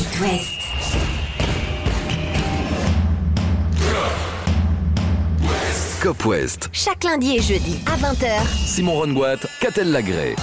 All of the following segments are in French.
It West. Cop West. Chaque lundi et jeudi à 20h. Simon Rongoat, Catel Lagré.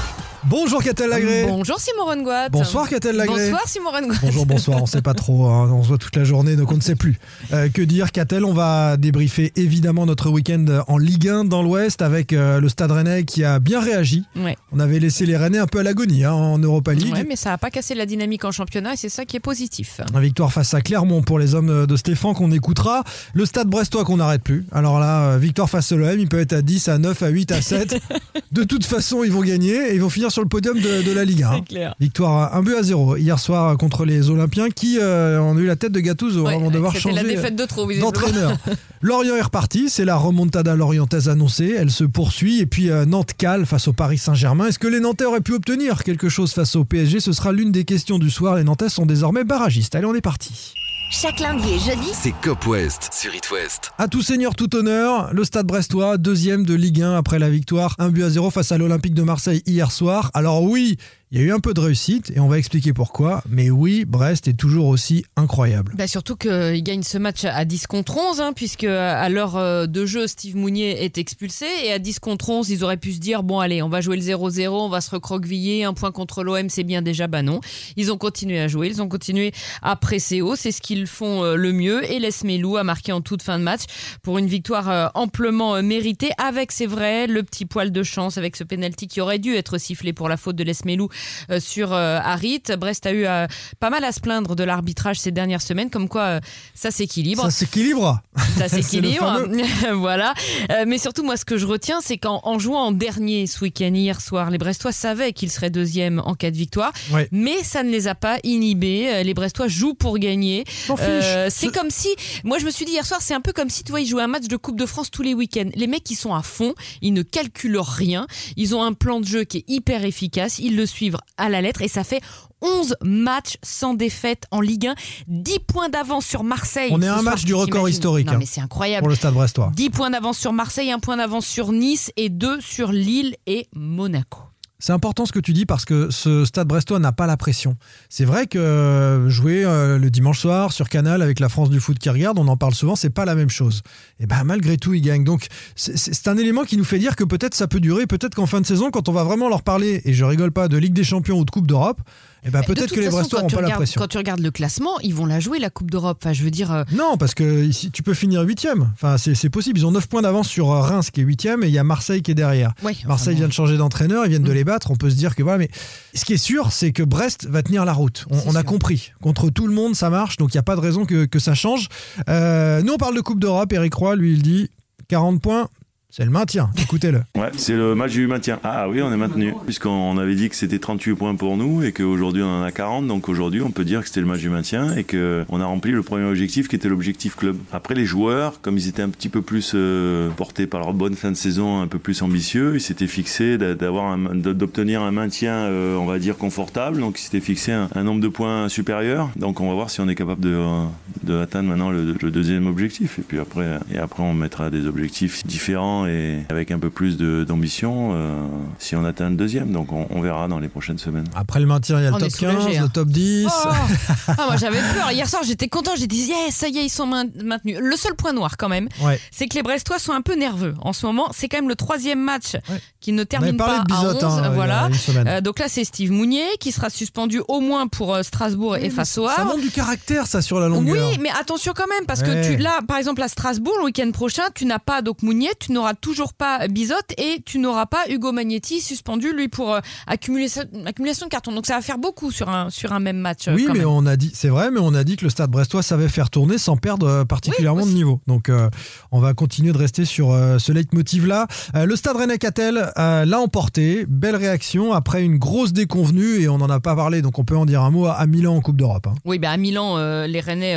Bonjour Catel Lagré. Bonjour Simon Rengoat. Bonsoir Catel Lagré. Bonsoir Simon Rengoat. Bonjour, bonsoir, on sait pas trop, hein, on se voit toute la journée, donc on ne sait plus. Euh, que dire, Catel On va débriefer évidemment notre week-end en Ligue 1 dans l'Ouest avec euh, le Stade Rennais qui a bien réagi. Ouais. On avait laissé les Rennais un peu à l'agonie hein, en Europa League. Ouais, mais ça n'a pas cassé la dynamique en championnat et c'est ça qui est positif. Une victoire face à Clermont pour les hommes de Stéphane qu'on écoutera. Le Stade Brestois qu'on n'arrête plus. Alors là, euh, victoire face à l'OM, il peut être à 10, à 9, à 8, à 7. de toute façon, ils vont gagner et ils vont finir sur le podium de, de la Ligue 1. C'est clair. Victoire 1 but à 0 hier soir contre les Olympiens qui euh, ont eu la tête de Gattuso Ouais, hein, vont devoir changer la défaite de trop, d'entraîneur. Lorient est reparti, c'est la remontada lorientaise annoncée, elle se poursuit et puis euh, Nantes cale face au Paris Saint-Germain. Est-ce que les Nantais auraient pu obtenir quelque chose face au PSG Ce sera l'une des questions du soir. Les Nantais sont désormais barragistes. Allez, on est parti. Chaque lundi et jeudi, C'est Cop West sur It West. À tout seigneur, tout honneur, le Stade Brestois, deuxième de Ligue 1 après la victoire 1 but à 0 face à l'Olympique de Marseille hier soir. Alors oui, il y a eu un peu de réussite et on va expliquer pourquoi. Mais oui, Brest est toujours aussi incroyable. Bah surtout qu'il gagne ce match à 10 contre 11, hein, puisque à l'heure euh, de jeu, Steve Mounier est expulsé. Et à 10 contre 11, ils auraient pu se dire bon, allez, on va jouer le 0-0, on va se recroqueviller. Un point contre l'OM, c'est bien déjà. Bah non. Ils ont continué à jouer, ils ont continué à presser haut. C'est ce qu'ils font euh, le mieux. Et Les Melou a marqué en toute fin de match pour une victoire euh, amplement euh, méritée, avec, c'est vrai, le petit poil de chance, avec ce penalty qui aurait dû être sifflé pour la faute de Les Melou euh, sur euh, Harit. Brest a eu euh, pas mal à se plaindre de l'arbitrage ces dernières semaines, comme quoi euh, ça s'équilibre. Ça s'équilibre. Ça s'équilibre. voilà. Euh, mais surtout, moi, ce que je retiens, c'est qu'en en jouant en dernier ce week-end, hier soir, les Brestois savaient qu'ils seraient deuxième en cas de victoire. Ouais. Mais ça ne les a pas inhibés. Euh, Les Brestois jouent pour gagner. Euh, c'est Ce- comme si, moi, je me suis dit hier soir, c'est un peu comme si, tu vois, ils jouaient un match de Coupe de France tous les week-ends. Les mecs, ils sont à fond. Ils ne calculent rien. Ils ont un plan de jeu qui est hyper efficace. Ils le suivent à la lettre et ça fait 11 matchs sans défaite en Ligue 1. 10 points d'avance sur Marseille. On est un match du record historique, Non, hein, mais c'est incroyable. Pour le Stade Brestois. 10 points d'avance sur Marseille, un point d'avance sur Nice et 2 sur Lille et Monaco. C'est important ce que tu dis parce que ce stade brestois n'a pas la pression. C'est vrai que euh, jouer euh, le dimanche soir sur Canal avec la France du foot qui regarde, on en parle souvent, c'est pas la même chose. Et ben malgré tout, ils gagnent. Donc c'est un élément qui nous fait dire que peut-être ça peut durer, peut-être qu'en fin de saison, quand on va vraiment leur parler, et je rigole pas de Ligue des Champions ou de Coupe d'Europe, et ben De peut-être que les Brestois n'ont la regardes- pression. Quand tu regardes le classement, ils vont la jouer la Coupe d'Europe. Enfin, je veux dire, euh, Non, parce que ici, tu peux finir huitième. Enfin, c'est possible. Ils ont 9 points d'avance sur euh, Reims qui est huitième et il y a Marseille qui est derrière. ouais, enfin, Marseille bon. vient de changer d'entraîneur, ils viennent de Mm. les battre. On peut se dire que voilà, mais ce qui est sûr, c'est que Brest va tenir la route. On, a compris. Contre tout le monde, ça marche, donc il n'y a pas de raison que, que ça change. Euh, nous, on parle de Coupe d'Europe. Eric Roy, lui, il dit 40 points, c'est le maintien. Écoutez-le. Ouais, c'est le match du maintien. Ah oui, on est maintenu. Puisqu'on avait dit que c'était 38 points pour nous et qu'aujourd'hui on en a 40. Donc aujourd'hui, on peut dire que c'était le match du maintien et qu'on a rempli le premier objectif qui était l'objectif club. Après, les joueurs, comme ils étaient un petit peu plus euh, portés par leur bonne fin de saison, un peu plus ambitieux, ils s'étaient fixés d'obtenir un maintien, euh, on va dire, confortable. Donc ils s'étaient fixé un, nombre de points supérieur. Donc on va voir si on est capable de, euh, maintenant le, le deuxième objectif. Et puis après, et après, on mettra des objectifs différents et avec un peu plus d'ambition euh, si on atteint le deuxième. Donc on, on verra dans les prochaines semaines. Après le maintien, il y a le On top est soulagé, 15, hein. le top 10. Oh ah, moi j'avais peur. Hier soir j'étais content. J'ai dit yes, ça y est, ils sont main- maintenus. Le seul point noir quand même, Ouais. c'est que les Brestois sont un peu nerveux en ce moment. C'est quand même le troisième match Ouais. qui ne termine pas à 11. hein, voilà. Euh, donc là c'est Steve Mounier qui sera suspendu au moins pour euh, Strasbourg et face au ça montre du caractère, ça, sur la longueur. Oui, mais attention quand même, parce Ouais. que tu, là, par exemple, à Strasbourg, le week-end prochain, tu n'as pas donc Mounier, tu n'auras toujours pas Bizotte et tu n'auras pas Hugo Magnetti suspendu, lui, pour euh, accumulation, accumulation de cartons. Donc ça va faire beaucoup sur un, sur un même match. euh, Oui, quand mais même. on a dit, c'est vrai, mais on a dit que le Stade Brestois savait faire tourner sans perdre euh, particulièrement Oui, de niveau. Donc, euh, on va continuer de rester sur euh, ce leitmotiv-là. Euh, le Stade Rennais-Catel euh, l'a emporté. Belle réaction après une grosse déconvenue et on n'en a pas parlé, donc on peut en dire un mot à, à Milan en Coupe d'Europe. hein. Oui, ben à Milan, euh, les Rennais.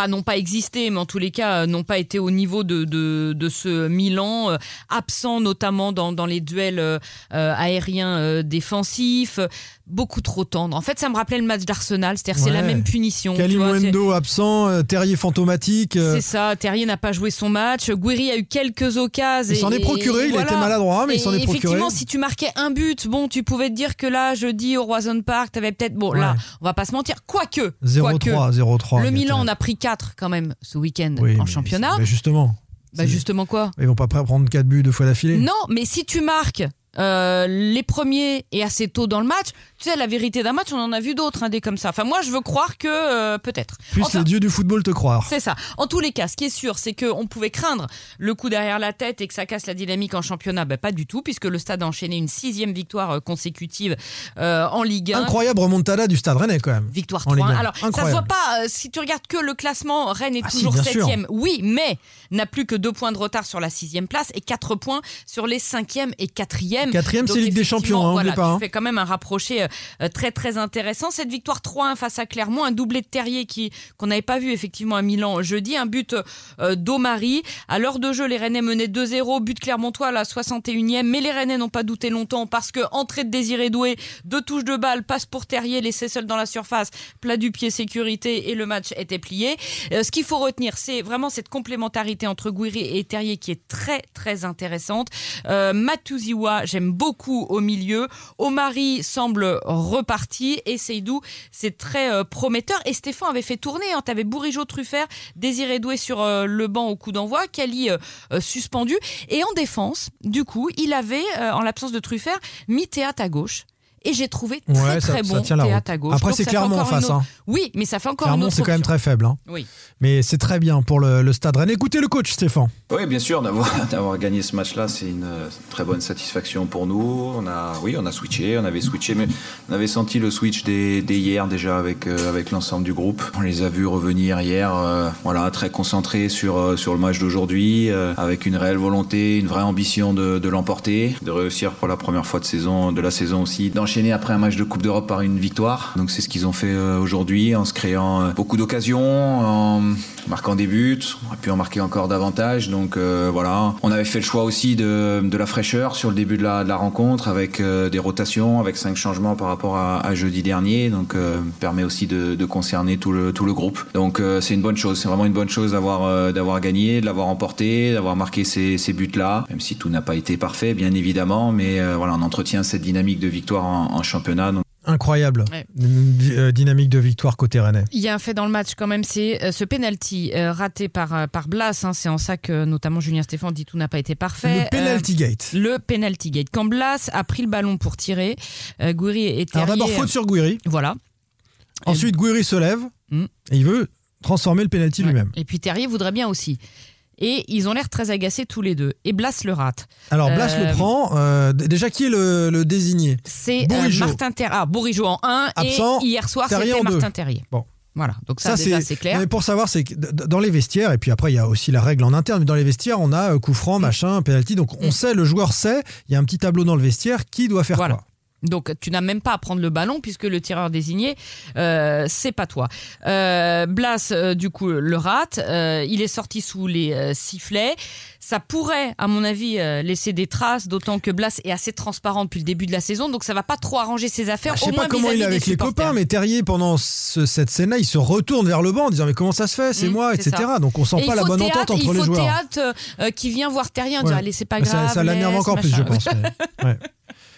Pas n'ont pas existé, mais en tous les cas euh, n'ont pas été au niveau de, de, de ce Milan, euh, absent notamment dans, dans les duels euh, aériens défensifs. beaucoup trop tendre. En fait, ça me rappelait le match d'Arsenal, c'est-à-dire c'est la même punition. Kalimundo absent, Terrier fantomatique. C'est ça, Terrier n'a pas joué son match. Guiri a eu quelques occasions. Il s'en est procuré, et il a été maladroit, mais il s'en est procuré. Effectivement, si tu marquais un but, bon, tu pouvais te dire que là, jeudi au Roison Park, t'avais peut-être. Bon, là, on va pas se mentir. Quoique. 0-3, 0-3. Le il Milan était- en a pris 4 quand même ce week-end Oui, en championnat. mais justement. Bah, justement quoi? Ils vont pas prendre 4 buts deux fois d'affilée. Non, mais si tu marques euh, les premiers et assez tôt dans le match, tu sais, la vérité d'un match, on en a vu d'autres, hein, des comme ça. Enfin, moi, je veux croire que euh, peut-être. Plus Enfin, les dieux du football te croire. c'est ça. En tous les cas, ce qui est sûr, c'est qu'on pouvait craindre le coup derrière la tête et que ça casse la dynamique en championnat. Ben, pas du tout, puisque le stade a enchaîné une sixième victoire euh, consécutive euh, en Ligue 1. Incroyable remontada du stade rennais quand même. Victoire En Ligue 3 un. Alors, ça se Incroyable. voit pas, si tu regardes que le classement, Rennes est Ah si, toujours sûr. septième. Oui, mais n'a plus que deux points de retard sur la sixième place et quatre points sur les cinquième et quatrième. Quatrième, Donc, c'est Ligue des Champions, hein, voilà, pas, tu hein. fais quand même un rapproché euh, euh, très très intéressant. Cette victoire 3-1 face à Clermont, un doublé de Terrier qui qu'on n'avait pas vu effectivement à Milan jeudi, un but euh, d'Omari. À l'heure de jeu, les Rennais menaient 2-0, but Clermontois à la 61e, mais les Rennais n'ont pas douté longtemps parce que entrée de Désiré Doué, deux touches de balle, passe pour Terrier, laissé seul dans la surface, plat du pied sécurité et le match était plié. Ce qu'il faut retenir, c'est vraiment cette complémentarité entre Guiri et Terrier qui est très très intéressante. Euh, Matuziwa, j'aime beaucoup au milieu. Omari semble reparti et Seydou, c'est très euh, prometteur. Et Stéphane avait fait tourner. Hein. Bourigeau, Truffert, Désiré Doué sur euh, le banc au coup d'envoi, Kali euh, euh, suspendu. Et en défense, du coup, il avait, en l'absence de Truffert, mis Théâtre à gauche. Et j'ai trouvé très Ouais, ça- très ça bon tient la Théâtre route. à gauche. Après, c'est Clermont en face, autre- hein. Oui, mais ça fait encore une Clermont, c'est quand même très faible. hein. Oui. Mais c'est très bien pour le, le stade Rennes. Écoutez le coach, Stéphane. Oui, bien sûr, d'avoir d'avoir gagné ce match-là, c'est une euh, très bonne satisfaction pour nous. On a, oui, on a switché, on avait switché, mais on avait senti le switch dès, dès hier déjà avec euh, avec l'ensemble du groupe. On les a vus revenir hier, euh, voilà, très concentrés sur euh, sur le match d'aujourd'hui, euh, avec une réelle volonté, une vraie ambition de, de l'emporter, de réussir pour la première fois de saison, de la saison aussi, d'enchaîner après un match de Coupe d'Europe par une victoire. Donc c'est ce qu'ils ont fait euh, aujourd'hui en se créant euh, beaucoup d'occasions, en marquant des buts. On aurait pu en marquer encore davantage. Donc euh, voilà, on avait fait le choix aussi de, de la fraîcheur sur le début de la, de la rencontre avec des rotations, avec cinq changements par rapport à, jeudi dernier. Donc permet aussi de, concerner tout le tout le groupe. Donc c'est une bonne chose. C'est vraiment une bonne chose d'avoir d'avoir gagné, de l'avoir emporté, d'avoir marqué ces, ces buts là. Même si tout n'a pas été parfait, bien évidemment, mais voilà, on entretient cette dynamique de victoire en, en championnat. Donc, Incroyable. Ouais. Euh, dynamique de victoire côté Rennais. Il y a un fait dans le match quand même, c'est euh, ce penalty euh, raté par, par Blas. hein, c'est en ça que notamment Julien Stéphane dit tout n'a pas été parfait. Le penalty gate. Euh, le penalty gate. Quand Blas a pris le ballon pour tirer, euh, Gouiri Terrier... Alors d'abord, faute sur Guiri. Voilà. Ensuite, Guiri se lève Mm. et il veut transformer le penalty Ouais. lui-même. Et puis Terrier voudrait bien aussi. Et ils ont l'air très agacés tous les deux. Et Blas le rate. Alors Blas Euh, le prend. euh, déjà, qui est le, le désigné? C'est euh. Martin Terrier. Ah, Bourigeau en 1 Absent, et hier soir c'était. Martin Terrier. Bon. Voilà, donc ça, c'est clair. Mais pour savoir, c'est que dans les vestiaires, et puis après, il y a aussi la règle en interne, mais dans les vestiaires, on a euh, coup franc, machin, penalty. Donc on Mm. sait, le joueur sait, il y a un petit tableau dans le vestiaire qui doit faire Voilà. quoi? Donc tu n'as même pas à prendre le ballon puisque le tireur désigné, euh, c'est pas toi. Euh, Blas, euh, du coup, le rate. Il est sorti sous les sifflets. Ça pourrait, à mon avis, laisser des traces, d'autant que Blas est assez transparent depuis le début de la saison, donc ça va pas trop arranger ses affaires. Ah, je au sais pas comment il est avec les copains, mais Terrier, pendant ce- cette scène-là, il se retourne vers le banc en disant Mais comment ça se fait? C'est Mm, moi, etc. ça. Donc on sent Et pas il la faut bonne théâtre, entente entre il les faut joueurs. théâtre euh, euh, qui vient voir Terrier en disant Ouais. allez c'est pas grave. ça, ça encore plus, je pense. ouais.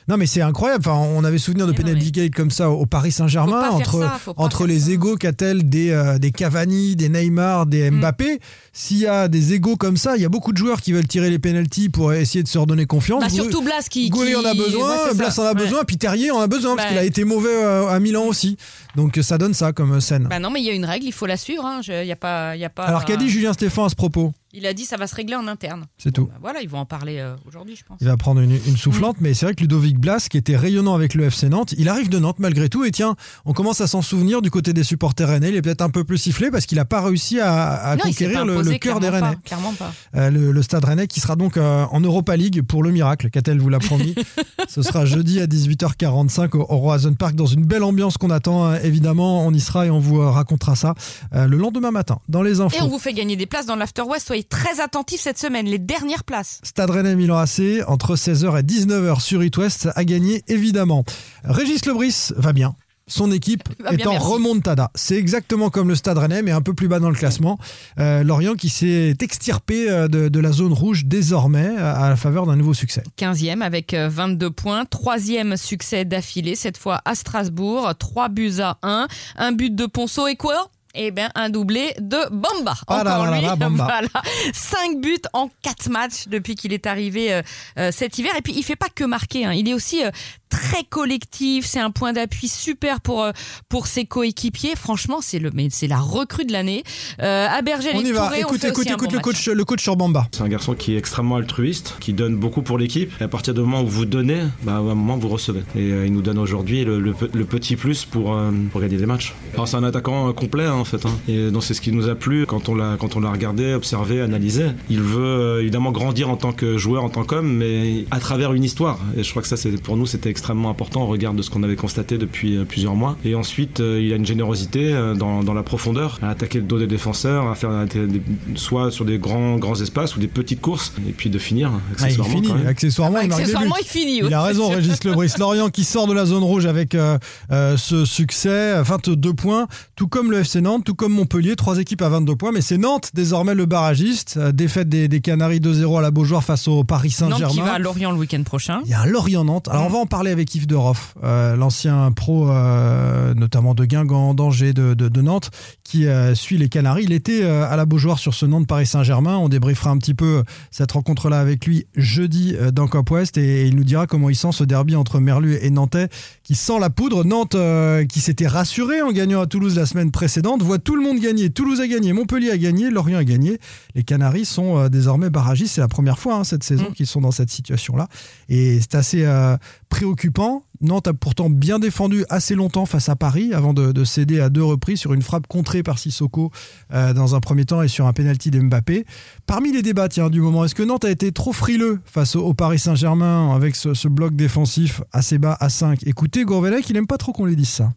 Non, mais c'est incroyable. Enfin, on avait souvenir de non, penalty mais- gate comme ça au Paris Saint-Germain entre ça, entre les égaux qu'a-t-elle des euh, des Cavani, des Neymar, des Mm. Mbappé? S'il y a des égaux comme ça, il y a beaucoup de joueurs qui veulent tirer les penalties pour essayer de se redonner confiance. Bah, surtout Blas qui. Goulet qui- en a besoin, Ouais, Blas en a Ouais. besoin, puis Terrier en a besoin parce Bah. qu'il a été mauvais euh, à Milan aussi. Donc ça donne ça comme scène. Bah non, mais il y a une règle, il faut la suivre. hein. Je- y a pas, il y a pas. Alors qu'a dit Julien Stéphane à ce propos? Il a dit ça va se régler en interne. C'est tout. Bah voilà, ils vont en parler euh, aujourd'hui, je pense. Il va prendre une, une soufflante, mais c'est vrai que Ludovic Blas, qui était rayonnant avec le FC Nantes, il arrive de Nantes malgré tout. Et tiens, on commence à s'en souvenir du côté des supporters rennais. Il est peut-être un peu plus sifflé parce qu'il n'a pas réussi à, Non, conquérir le, cœur des Rennais. pas, Clairement pas. Euh, le, le stade rennais qui sera donc euh, en Europa League pour le miracle. Qu'a-t-elle vous l'a promis? Ce sera jeudi à 18h45 au, au Roazhon Park dans une belle ambiance qu'on attend euh, évidemment, on y sera et on vous racontera ça euh, le lendemain matin dans les infos. Et on vous fait gagner des places dans l'After West. Soyez très attentifs cette semaine, les dernières places. Stade Rennais Milan AC entre 16h et 19h sur It West à gagner évidemment. Régis Lebris va bien. Son équipe est bien, en merci. remontada. C'est exactement comme le Stade Rennais, mais un peu plus bas dans le classement. Euh, Lorient qui s'est extirpé euh, de, de la zone rouge désormais à la faveur d'un nouveau succès. 15e avec euh, 22 points. Troisième succès d'affilée, cette fois à Strasbourg. 3 buts à 1. Un but de Ponceau et quoi? Eh bien, un doublé de Bamba. Ah là Encore là là lui. Bamba. Voilà. 5 buts en 4 matchs depuis qu'il est arrivé euh, euh, cet hiver. Et puis, il fait pas que marquer. hein. Il est aussi euh, très collectif. C'est un point d'appui super pour, euh, pour ses coéquipiers. Franchement, c'est le, mais c'est la recrue de l'année. Euh, à Berger On y va. Touré, Écoute, écoute, écoute bon le match. coach, le coach sur Bamba. C'est un garçon qui est extrêmement altruiste, qui donne beaucoup pour l'équipe. Et à partir du moment où vous donnez, bah, à un moment vous recevez. Et euh, il nous donne aujourd'hui le, le pe- le petit plus pour, euh, pour gagner des matchs. Alors c'est un attaquant euh, complet hein, en fait. hein. Et donc c'est ce qui nous a plu quand on l'a quand on l'a regardé, observé, analysé. Il veut euh, évidemment grandir en tant que joueur, en tant qu'homme, mais à travers une histoire. Et je crois que ça c'est pour nous c'était extrêmement important au regard de ce qu'on avait constaté depuis euh, plusieurs mois. Et ensuite euh, il a une générosité euh, dans, dans la profondeur, à attaquer le dos des défenseurs, à faire des- soit sur des grands grands espaces ou des petites courses, et puis de finir Ah, il accessoirement. finit. quand même. Accessoirement, il Accessoirement, finit. Il a raison. Régis Lebris. Lorient qui sort de la zone rouge avec euh, euh, ce succès, 22 points, tout comme le FC Nantes, tout comme Montpellier, trois équipes à 22 points. Mais c'est Nantes désormais le barragiste. Défaite des, des Canaries 2-0 à la Beaujoire face au Paris Nantes qui va à Saint-Germain. Lorient le week-end prochain. Il y a un Lorient-Nantes. Alors, on va en parler avec Yves Deroff, euh, l'ancien pro, euh, notamment de Guingamp, d'Angers, de, de- de Nantes, qui euh, suit les Canaries. Il était euh, à la Beaujoire sur ce Nantes-Paris Saint-Germain. On débriefera un petit peu cette rencontre-là avec lui jeudi dans Cop West et, il nous dira comment il sent ce derby entre Merlu et Nantais qui sent la poudre. Nantes, qui s'était rassuré en gagnant à Toulouse la semaine précédente, voit tout le monde gagner. Toulouse a gagné, Montpellier a gagné, Lorient a gagné. Les Canaries sont désormais barragistes. C'est la première fois hein, cette saison Mm. qu'ils sont dans cette situation-là. Et c'est assez préoccupant. Nantes a pourtant bien défendu assez longtemps face à Paris avant de, de céder à deux reprises sur une frappe contrée par Sissoko euh, dans un premier temps et sur un penalty d'Mbappé. Parmi les débats tiens, du moment, est-ce que Nantes a été trop frileux face au, Paris Saint-Germain avec ce, bloc défensif assez bas à 5 Écoutez, Gourvenec, il n'aime pas trop qu'on lui dise ça.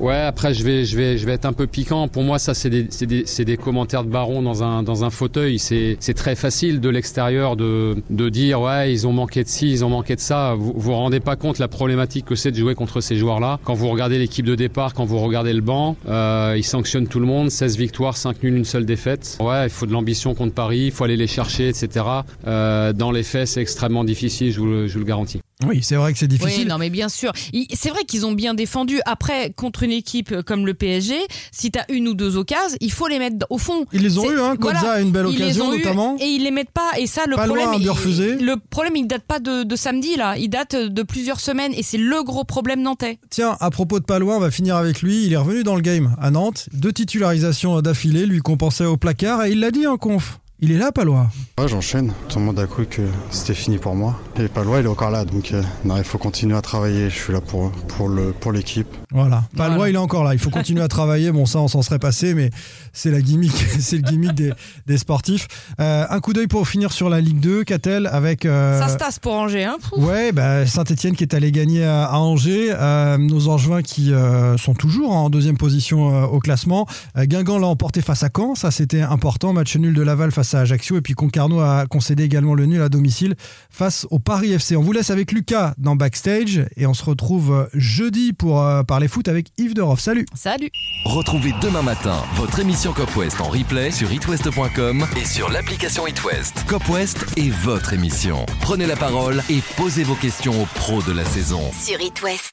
Ouais, après je vais, je vais, je vais être un peu piquant. Pour moi, ça c'est des, c'est des, c'est des commentaires de baron dans un, dans un fauteuil. C'est, c'est très facile de l'extérieur de, de dire ouais, ils ont manqué de ci, ils ont manqué de ça. Vous vous rendez pas compte la problématique que c'est de jouer contre ces joueurs-là. Quand vous regardez l'équipe de départ, quand vous regardez le banc, euh, ils sanctionnent tout le monde. 16 victoires, 5 nuls, une seule défaite. Ouais, il faut de l'ambition contre Paris, il faut aller les chercher, etc. Euh, dans les faits, c'est extrêmement difficile, je vous le, je vous le garantis. Oui, c'est vrai que c'est Oui, difficile. non, mais bien sûr. C'est vrai qu'ils ont bien défendu. Après, contre une équipe comme le PSG, si tu as une ou deux occasions, il faut les mettre au fond. Ils les ont eu, hein, voilà, a une belle ils occasion notamment. Et ils les mettent pas. Et ça, le Pas loin, problème. but il- refusé. Le problème, il date pas de, de samedi, là. Il date de plusieurs semaines. Et c'est le gros problème nantais. Tiens, à propos de Palois, on va finir avec lui. Il est revenu dans le game à Nantes. Deux titularisations d'affilée lui compensaient au placard et il l'a dit en conf. Il est là, Palois. Ouais, j'enchaîne. Tout le monde a cru que c'était fini pour moi. Et Palois, il est encore là, donc euh, non, il faut continuer à travailler. Je suis là pour, pour, le, pour l'équipe. Voilà. Palois, Voilà. il est encore là. Il faut continuer à travailler. Bon, ça, on s'en serait passé, mais c'est la gimmick, c'est le gimmick des, des sportifs. Euh, un coup d'œil pour finir sur la Ligue 2. Qu'a-t-elle avec. euh, Ça se tasse pour Angers, hein. Pouf. Ouais, bah, Saint-Etienne qui est allé gagner à, à Angers. Euh, nos Angevins qui euh, sont toujours en deuxième position euh, au classement. Euh, Guingamp l'a emporté face à Caen, ça c'était important. Match nul de Laval face à Ajaccio. Et puis Concarneau a concédé également le nul à domicile face au Paris FC. On vous laisse avec Lucas dans Backstage et on se retrouve jeudi pour euh, parler foot avec Yves Deroff. Salut Salut. Retrouvez demain matin votre émission Cop West en replay sur itwest.com et sur l'application itwest. Cop West est votre émission. Prenez la parole et posez vos questions aux pros de la saison. Sur It West.